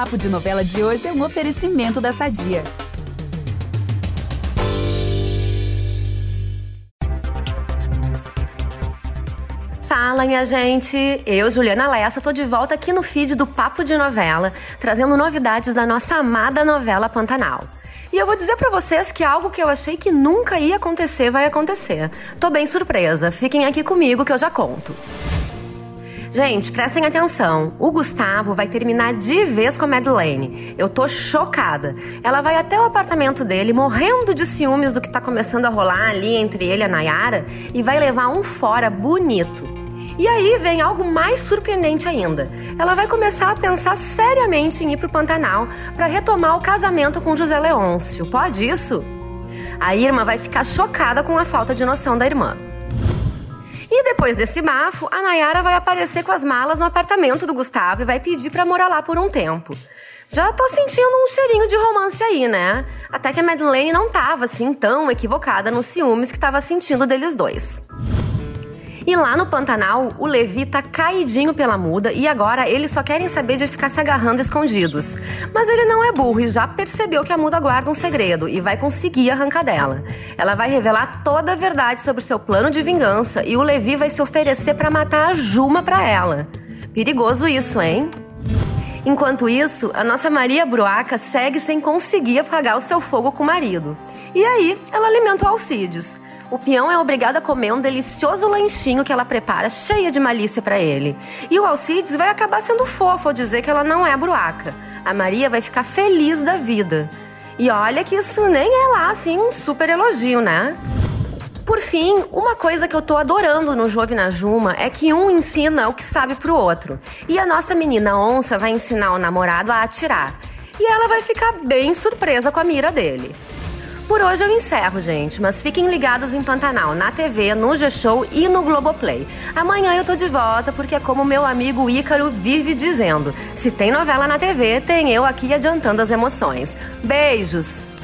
Papo de Novela de hoje é um oferecimento da Sadia. Fala, minha gente! Eu, Juliana Lessa, tô de volta aqui no feed do Papo de Novela, trazendo novidades da nossa amada novela Pantanal. E eu vou dizer para vocês que algo que eu achei que nunca ia acontecer vai acontecer. Tô bem surpresa. Fiquem aqui comigo que eu já conto. Gente, prestem atenção. O Gustavo vai terminar de vez com a Madeleine. Eu tô chocada. Ela vai até o apartamento dele, morrendo de ciúmes do que tá começando a rolar ali entre ele e a Nayara, e vai levar um fora bonito. E aí vem algo mais surpreendente ainda. Ela vai começar a pensar seriamente em ir pro Pantanal para retomar o casamento com José Leôncio. Pode isso? A Irma vai ficar chocada com a falta de noção da irmã. E depois desse bafo, a Nayara vai aparecer com as malas no apartamento do Gustavo e vai pedir para morar lá por um tempo. Já tô sentindo um cheirinho de romance aí, né? Até que a Madeleine não tava assim tão equivocada nos ciúmes que tava sentindo deles dois. E lá no Pantanal, o Levi tá caidinho pela muda e agora eles só querem saber de ficar se agarrando escondidos. Mas ele não é burro e já percebeu que a muda guarda um segredo e vai conseguir arrancar dela. Ela vai revelar toda a verdade sobre seu plano de vingança e o Levi vai se oferecer para matar a Juma para ela. Perigoso isso, hein? Enquanto isso, a nossa Maria Bruaca segue sem conseguir apagar o seu fogo com o marido. E aí, ela alimenta o Alcides. O peão é obrigado a comer um delicioso lanchinho que ela prepara, cheia de malícia para ele. E o Alcides vai acabar sendo fofo ao dizer que ela não é bruaca. A Maria vai ficar feliz da vida. E olha que isso nem é lá assim um super elogio, né? Por fim, uma coisa que eu tô adorando no Jove na Juma é que um ensina o que sabe pro outro. E a nossa menina onça vai ensinar o namorado a atirar. E ela vai ficar bem surpresa com a mira dele. Por hoje eu encerro, gente, mas fiquem ligados em Pantanal, na TV, no G-Show e no Globoplay. Amanhã eu tô de volta porque é como meu amigo Ícaro vive dizendo: se tem novela na TV, tem eu aqui adiantando as emoções. Beijos!